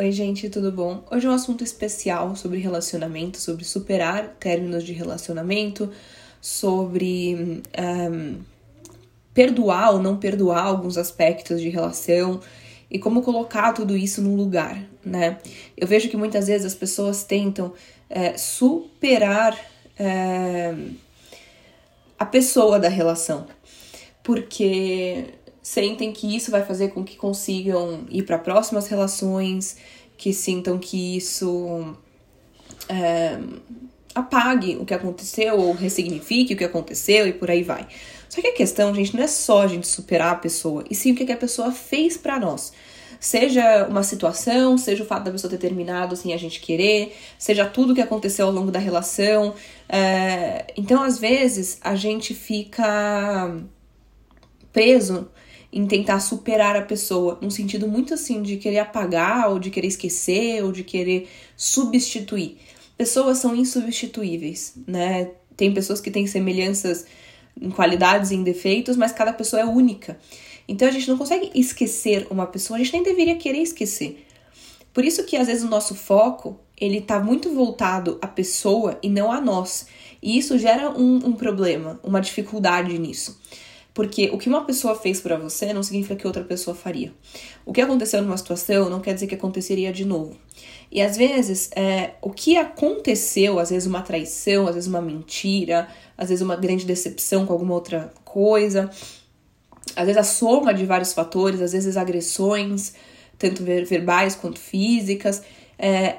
Oi, gente, tudo bom? Hoje é um assunto especial sobre relacionamento, sobre superar términos de relacionamento, sobre um, perdoar ou não perdoar alguns aspectos de relação e como colocar tudo isso num lugar, né? Eu vejo que muitas vezes as pessoas tentam é, superar é, a pessoa da relação, porque sentem que isso vai fazer com que consigam ir para próximas relações, que sintam que isso é, apague o que aconteceu ou ressignifique o que aconteceu e por aí vai. Só que a questão, gente, não é só a gente superar a pessoa, e sim o que a pessoa fez para nós. Seja uma situação, seja o fato da pessoa ter terminado sem a gente querer, seja tudo que aconteceu ao longo da relação. É, então, às vezes, a gente fica preso em tentar superar a pessoa, num sentido muito assim de querer apagar, ou de querer esquecer, ou de querer substituir. Pessoas são insubstituíveis, né? Tem pessoas que têm semelhanças em qualidades e em defeitos, mas cada pessoa é única. Então a gente não consegue esquecer uma pessoa, a gente nem deveria querer esquecer. Por isso que às vezes o nosso foco ele tá muito voltado à pessoa e não a nós. E isso gera um, um problema, uma dificuldade nisso. Porque o que uma pessoa fez para você não significa que outra pessoa faria. O que aconteceu numa situação não quer dizer que aconteceria de novo. E às vezes, é, o que aconteceu, às vezes uma traição, às vezes uma mentira, às vezes uma grande decepção com alguma outra coisa, às vezes a soma de vários fatores, às vezes agressões, tanto verbais quanto físicas. É,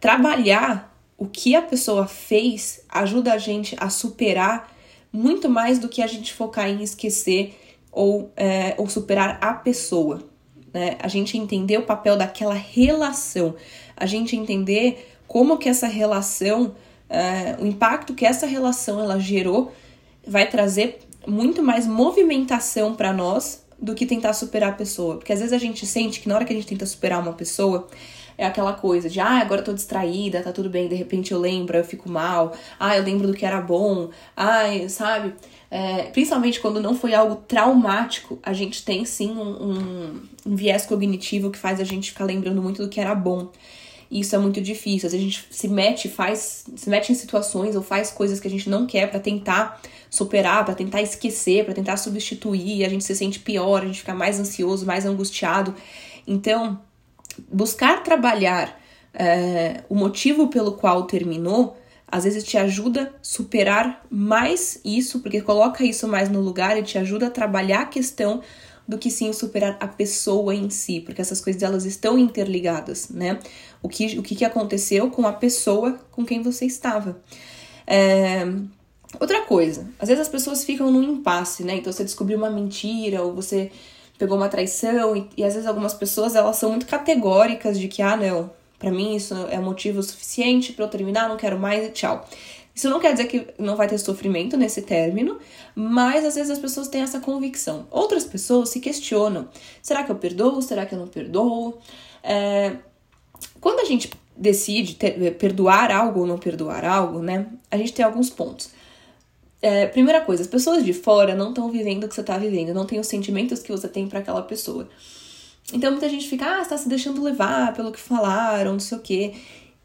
trabalhar o que a pessoa fez ajuda a gente a superar muito mais do que a gente focar em esquecer ou, é, ou superar a pessoa. Né? A gente entender o papel daquela relação, a gente entender como que essa relação, é, o impacto que essa relação ela gerou, vai trazer muito mais movimentação para nós do que tentar superar a pessoa. Porque às vezes a gente sente que na hora que a gente tenta superar uma pessoa, é aquela coisa de, ah, agora eu tô distraída, tá tudo bem, de repente eu lembro, eu fico mal, ah, eu lembro do que era bom, ai, sabe? É, principalmente quando não foi algo traumático, a gente tem sim um, um, um viés cognitivo que faz a gente ficar lembrando muito do que era bom. E isso é muito difícil. Às vezes a gente se mete, faz, se mete em situações ou faz coisas que a gente não quer para tentar superar, para tentar esquecer, para tentar substituir, a gente se sente pior, a gente fica mais ansioso, mais angustiado. Então, buscar trabalhar é, o motivo pelo qual terminou, às vezes te ajuda a superar mais isso, porque coloca isso mais no lugar e te ajuda a trabalhar a questão do que sim superar a pessoa em si, porque essas coisas elas estão interligadas, né? O que, o que aconteceu com a pessoa com quem você estava. É, outra coisa, às vezes as pessoas ficam num impasse, né? Então você descobriu uma mentira ou você pegou uma traição e, e às vezes algumas pessoas elas são muito categóricas de que ah não, para mim isso é motivo suficiente para eu terminar, não quero mais e tchau. Isso não quer dizer que não vai ter sofrimento nesse término, mas às vezes as pessoas têm essa convicção. Outras pessoas se questionam: será que eu perdoo? Será que eu não perdoo? É, quando a gente decide ter, perdoar algo ou não perdoar algo, né? A gente tem alguns pontos. É, primeira coisa, as pessoas de fora não estão vivendo o que você está vivendo, não tem os sentimentos que você tem para aquela pessoa. Então muita gente fica, ah, está se deixando levar pelo que falaram, não sei o quê.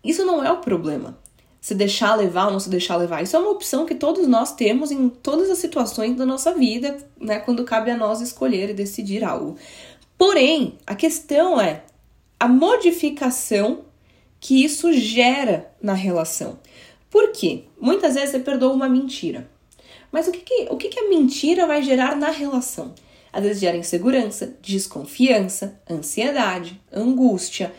Isso não é o problema. Se deixar levar ou não se deixar levar. Isso é uma opção que todos nós temos em todas as situações da nossa vida, né? Quando cabe a nós escolher e decidir algo. Porém, a questão é a modificação que isso gera na relação. Por quê? Muitas vezes você perdoa uma mentira. Mas o que, que, o que, que a mentira vai gerar na relação? Às vezes gera insegurança, desconfiança, ansiedade, angústia.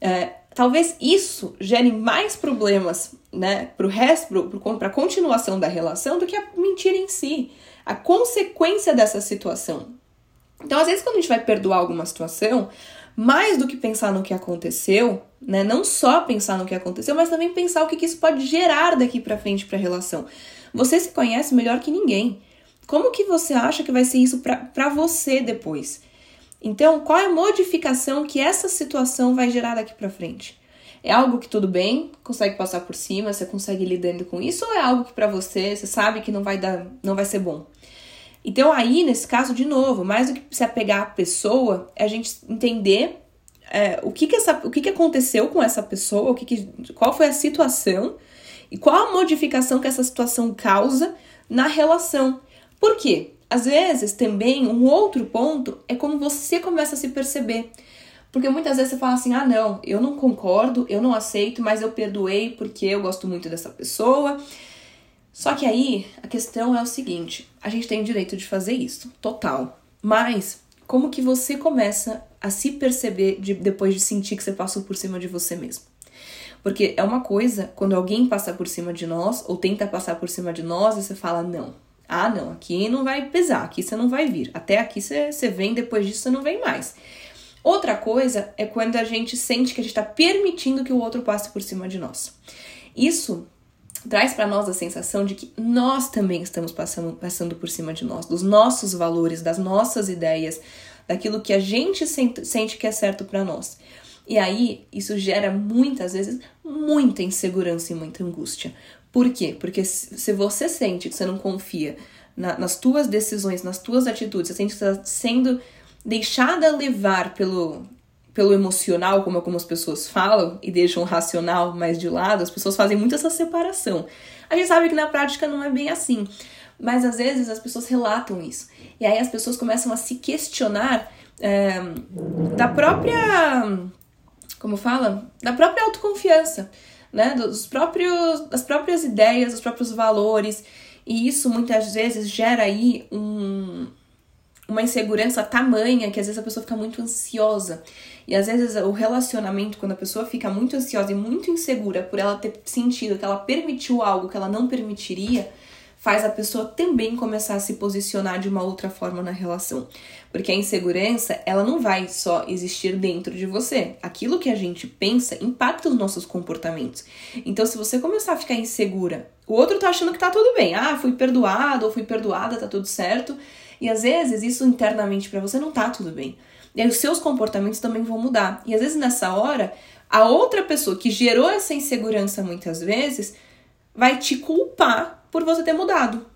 É, talvez isso gere mais problemas né, para o resto, para a continuação da relação, do que a mentira em si, a consequência dessa situação. Então, às vezes, quando a gente vai perdoar alguma situação, mais do que pensar no que aconteceu, né, não só pensar no que aconteceu, mas também pensar o que, que isso pode gerar daqui para frente para a relação. Você se conhece melhor que ninguém. Como que você acha que vai ser isso para você depois? Então, qual é a modificação que essa situação vai gerar daqui para frente? É algo que tudo bem, consegue passar por cima, você consegue lidando com isso, ou é algo que para você, você sabe que não vai dar, não vai ser bom? Então, aí, nesse caso, de novo, mais do que se apegar à pessoa, é a gente entender é, o, que, que, essa, o que, que aconteceu com essa pessoa, o que, que qual foi a situação e qual a modificação que essa situação causa na relação. Por quê? Às vezes, também, um outro ponto é como você começa a se perceber. Porque muitas vezes você fala assim: ah, não, eu não concordo, eu não aceito, mas eu perdoei porque eu gosto muito dessa pessoa. Só que aí a questão é o seguinte: a gente tem o direito de fazer isso, total. Mas como que você começa a se perceber de, depois de sentir que você passou por cima de você mesmo? Porque é uma coisa quando alguém passa por cima de nós ou tenta passar por cima de nós e você fala: não, ah, não, aqui não vai pesar, aqui você não vai vir. Até aqui você, você vem, depois disso você não vem mais. Outra coisa é quando a gente sente que a gente está permitindo que o outro passe por cima de nós. Isso traz para nós a sensação de que nós também estamos passando, passando por cima de nós, dos nossos valores, das nossas ideias, daquilo que a gente sente, sente que é certo para nós. E aí, isso gera muitas vezes muita insegurança e muita angústia. Por quê? Porque se você sente que você não confia na, nas tuas decisões, nas tuas atitudes, você sente que está sendo deixada levar pelo, pelo emocional, como algumas pessoas falam, e deixam o racional mais de lado, as pessoas fazem muito essa separação. A gente sabe que na prática não é bem assim, mas às vezes as pessoas relatam isso. E aí as pessoas começam a se questionar é, da própria. Como fala? Da própria autoconfiança, né? Dos próprios, das próprias ideias, dos próprios valores. E isso muitas vezes gera aí um, uma insegurança tamanha que às vezes a pessoa fica muito ansiosa. E às vezes o relacionamento, quando a pessoa fica muito ansiosa e muito insegura por ela ter sentido que ela permitiu algo que ela não permitiria, faz a pessoa também começar a se posicionar de uma outra forma na relação. Porque a insegurança, ela não vai só existir dentro de você. Aquilo que a gente pensa impacta os nossos comportamentos. Então, se você começar a ficar insegura, o outro tá achando que tá tudo bem. Ah, fui perdoado ou fui perdoada, tá tudo certo. E às vezes isso internamente para você não tá tudo bem. E aí os seus comportamentos também vão mudar. E às vezes nessa hora, a outra pessoa que gerou essa insegurança muitas vezes vai te culpar por você ter mudado.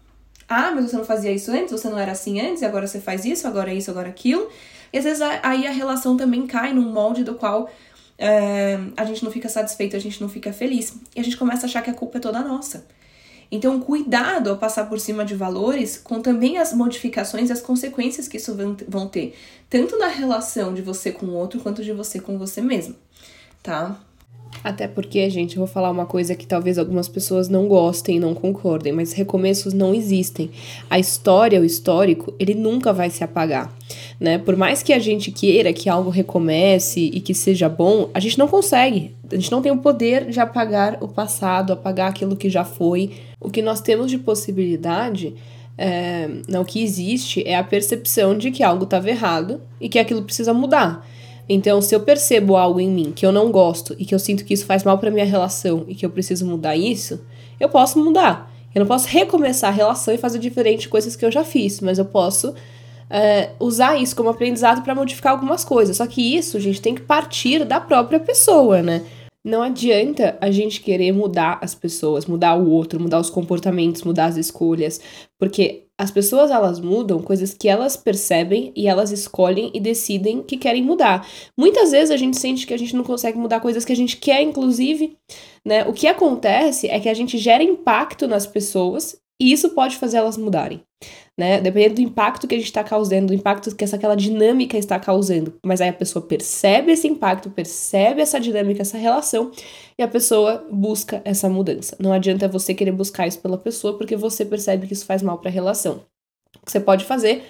Ah, mas você não fazia isso antes, você não era assim antes, e agora você faz isso, agora isso, agora aquilo. E às vezes aí a relação também cai num molde do qual é, a gente não fica satisfeito, a gente não fica feliz. E a gente começa a achar que a culpa é toda nossa. Então, cuidado ao passar por cima de valores, com também as modificações e as consequências que isso vão ter, tanto na relação de você com o outro quanto de você com você mesmo, tá? Até porque, gente, eu vou falar uma coisa que talvez algumas pessoas não gostem não concordem, mas recomeços não existem. A história, o histórico, ele nunca vai se apagar, né? Por mais que a gente queira que algo recomece e que seja bom, a gente não consegue. A gente não tem o poder de apagar o passado, apagar aquilo que já foi. O que nós temos de possibilidade é, não, que existe é a percepção de que algo estava errado e que aquilo precisa mudar. Então, se eu percebo algo em mim que eu não gosto e que eu sinto que isso faz mal para minha relação e que eu preciso mudar isso, eu posso mudar. Eu não posso recomeçar a relação e fazer diferente coisas que eu já fiz, mas eu posso é, usar isso como aprendizado para modificar algumas coisas. Só que isso, gente, tem que partir da própria pessoa, né? Não adianta a gente querer mudar as pessoas, mudar o outro, mudar os comportamentos, mudar as escolhas, porque as pessoas elas mudam coisas que elas percebem e elas escolhem e decidem que querem mudar. Muitas vezes a gente sente que a gente não consegue mudar coisas que a gente quer, inclusive, né? O que acontece é que a gente gera impacto nas pessoas e isso pode fazer elas mudarem né? Dependendo do impacto que a gente está causando, do impacto que essa aquela dinâmica está causando. Mas aí a pessoa percebe esse impacto, percebe essa dinâmica, essa relação, e a pessoa busca essa mudança. Não adianta você querer buscar isso pela pessoa, porque você percebe que isso faz mal para a relação. O que você pode fazer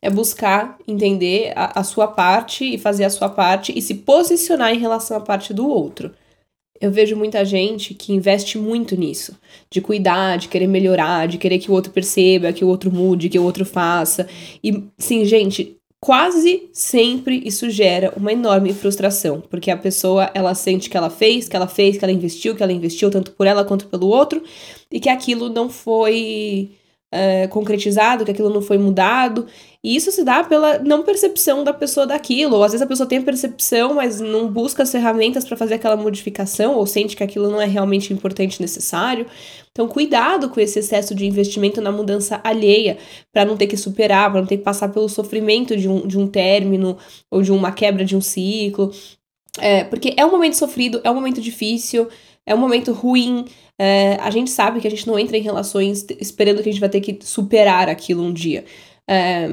é buscar entender a, a sua parte e fazer a sua parte e se posicionar em relação à parte do outro. Eu vejo muita gente que investe muito nisso, de cuidar, de querer melhorar, de querer que o outro perceba, que o outro mude, que o outro faça. E sim, gente, quase sempre isso gera uma enorme frustração, porque a pessoa ela sente que ela fez, que ela fez, que ela investiu, que ela investiu tanto por ela quanto pelo outro, e que aquilo não foi é, concretizado, que aquilo não foi mudado. E isso se dá pela não percepção da pessoa daquilo. Ou às vezes a pessoa tem a percepção, mas não busca as ferramentas para fazer aquela modificação, ou sente que aquilo não é realmente importante e necessário. Então, cuidado com esse excesso de investimento na mudança alheia, para não ter que superar, para não ter que passar pelo sofrimento de um, de um término ou de uma quebra de um ciclo. É, porque é um momento sofrido, é um momento difícil, é um momento ruim. É, a gente sabe que a gente não entra em relações esperando que a gente vai ter que superar aquilo um dia. É,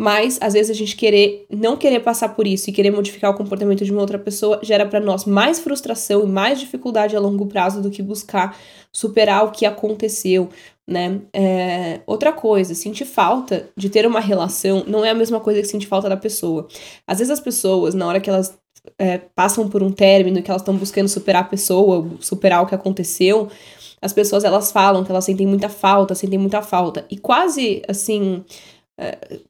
mas às vezes a gente querer não querer passar por isso e querer modificar o comportamento de uma outra pessoa gera para nós mais frustração e mais dificuldade a longo prazo do que buscar superar o que aconteceu, né? É, outra coisa, sentir falta de ter uma relação não é a mesma coisa que sentir falta da pessoa. Às vezes as pessoas, na hora que elas é, passam por um término, que elas estão buscando superar a pessoa, superar o que aconteceu, as pessoas elas falam que elas sentem muita falta, sentem muita falta. E quase assim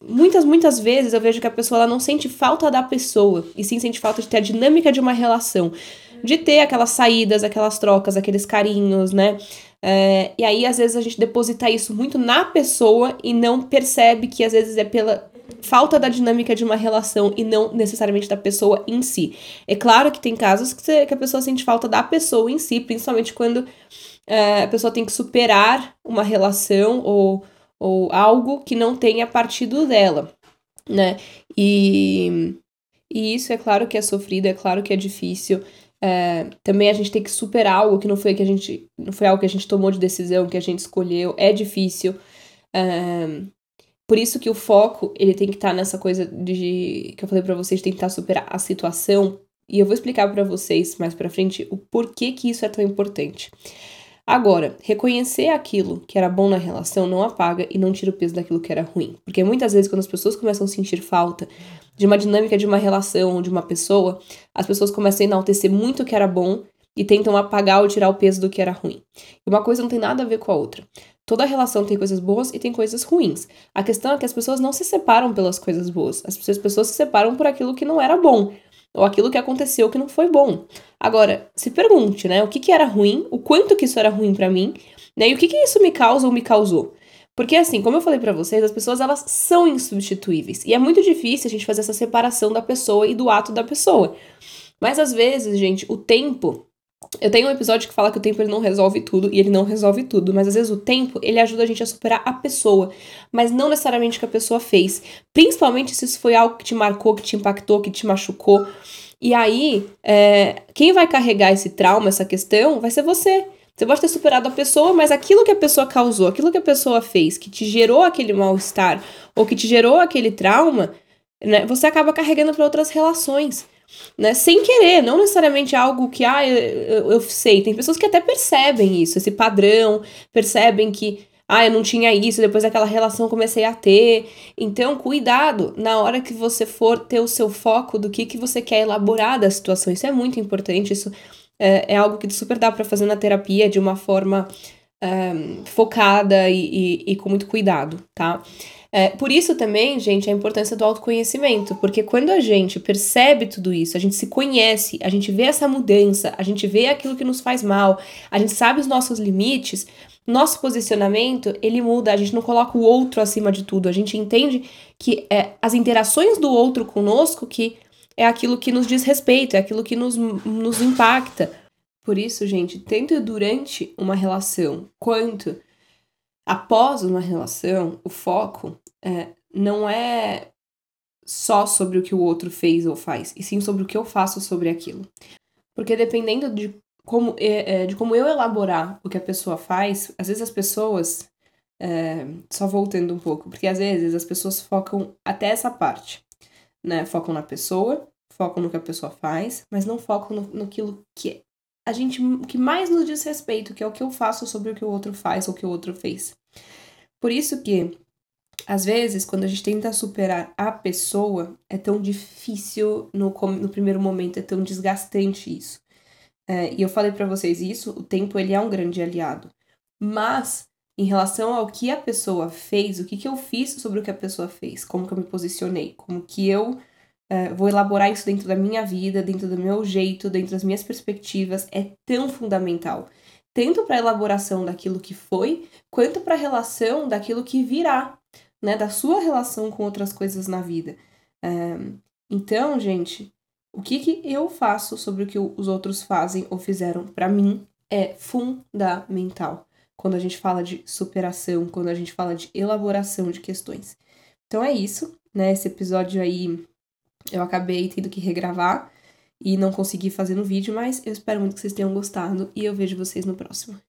muitas, muitas vezes eu vejo que a pessoa ela não sente falta da pessoa, e sim sente falta de ter a dinâmica de uma relação, de ter aquelas saídas, aquelas trocas, aqueles carinhos, né? É, e aí, às vezes, a gente deposita isso muito na pessoa e não percebe que às vezes é pela falta da dinâmica de uma relação e não necessariamente da pessoa em si. É claro que tem casos que, você, que a pessoa sente falta da pessoa em si, principalmente quando é, a pessoa tem que superar uma relação ou ou algo que não tenha partido dela, né? E, e isso é claro que é sofrido, é claro que é difícil. É, também a gente tem que superar algo que não foi que a gente não foi algo que a gente tomou de decisão, que a gente escolheu, é difícil. É, por isso que o foco ele tem que estar tá nessa coisa de que eu falei para vocês, tentar superar a situação. E eu vou explicar para vocês mais para frente o porquê que isso é tão importante. Agora, reconhecer aquilo que era bom na relação não apaga e não tira o peso daquilo que era ruim. Porque muitas vezes, quando as pessoas começam a sentir falta de uma dinâmica de uma relação ou de uma pessoa, as pessoas começam a enaltecer muito o que era bom e tentam apagar ou tirar o peso do que era ruim. Uma coisa não tem nada a ver com a outra. Toda relação tem coisas boas e tem coisas ruins. A questão é que as pessoas não se separam pelas coisas boas. As pessoas se separam por aquilo que não era bom ou aquilo que aconteceu que não foi bom. Agora, se pergunte, né, o que, que era ruim, o quanto que isso era ruim para mim, né, e o que, que isso me causa ou me causou. Porque assim, como eu falei para vocês, as pessoas elas são insubstituíveis e é muito difícil a gente fazer essa separação da pessoa e do ato da pessoa. Mas às vezes, gente, o tempo eu tenho um episódio que fala que o tempo ele não resolve tudo e ele não resolve tudo, mas às vezes o tempo ele ajuda a gente a superar a pessoa, mas não necessariamente o que a pessoa fez. Principalmente se isso foi algo que te marcou, que te impactou, que te machucou. E aí, é, quem vai carregar esse trauma, essa questão, vai ser você. Você pode ter superado a pessoa, mas aquilo que a pessoa causou, aquilo que a pessoa fez, que te gerou aquele mal-estar ou que te gerou aquele trauma, né, você acaba carregando para outras relações né? Sem querer, não necessariamente algo que, ah, eu, eu, sei. Tem pessoas que até percebem isso, esse padrão, percebem que, ah, eu não tinha isso, depois daquela relação comecei a ter. Então, cuidado na hora que você for ter o seu foco do que, que você quer elaborar da situação. Isso é muito importante, isso é, é algo que super dá para fazer na terapia de uma forma um, focada e, e, e com muito cuidado, tá? É, por isso também, gente, a importância do autoconhecimento, porque quando a gente percebe tudo isso, a gente se conhece, a gente vê essa mudança, a gente vê aquilo que nos faz mal, a gente sabe os nossos limites, nosso posicionamento ele muda, a gente não coloca o outro acima de tudo, a gente entende que é as interações do outro conosco que é aquilo que nos diz respeito, é aquilo que nos, nos impacta. Por isso, gente, tanto durante uma relação quanto após uma relação, o foco é, não é só sobre o que o outro fez ou faz, e sim sobre o que eu faço sobre aquilo. Porque dependendo de como, é, é de como eu elaborar o que a pessoa faz, às vezes as pessoas. É, só voltando um pouco, porque às vezes as pessoas focam até essa parte, né? Focam na pessoa, focam no que a pessoa faz, mas não focam no, naquilo que a gente que mais nos diz respeito, que é o que eu faço sobre o que o outro faz ou o que o outro fez. Por isso que, às vezes, quando a gente tenta superar a pessoa, é tão difícil no, no primeiro momento, é tão desgastante isso. É, e eu falei para vocês isso, o tempo ele é um grande aliado. Mas, em relação ao que a pessoa fez, o que, que eu fiz sobre o que a pessoa fez, como que eu me posicionei, como que eu é, vou elaborar isso dentro da minha vida, dentro do meu jeito, dentro das minhas perspectivas, é tão fundamental tanto para a elaboração daquilo que foi, quanto para a relação daquilo que virá, né? Da sua relação com outras coisas na vida. É, então, gente, o que, que eu faço sobre o que os outros fazem ou fizeram para mim é fundamental quando a gente fala de superação, quando a gente fala de elaboração de questões. Então é isso, né? Esse episódio aí eu acabei tendo que regravar. e não consegui fazer no vídeo, mas eu espero muito que vocês tenham gostado e eu vejo vocês no próximo.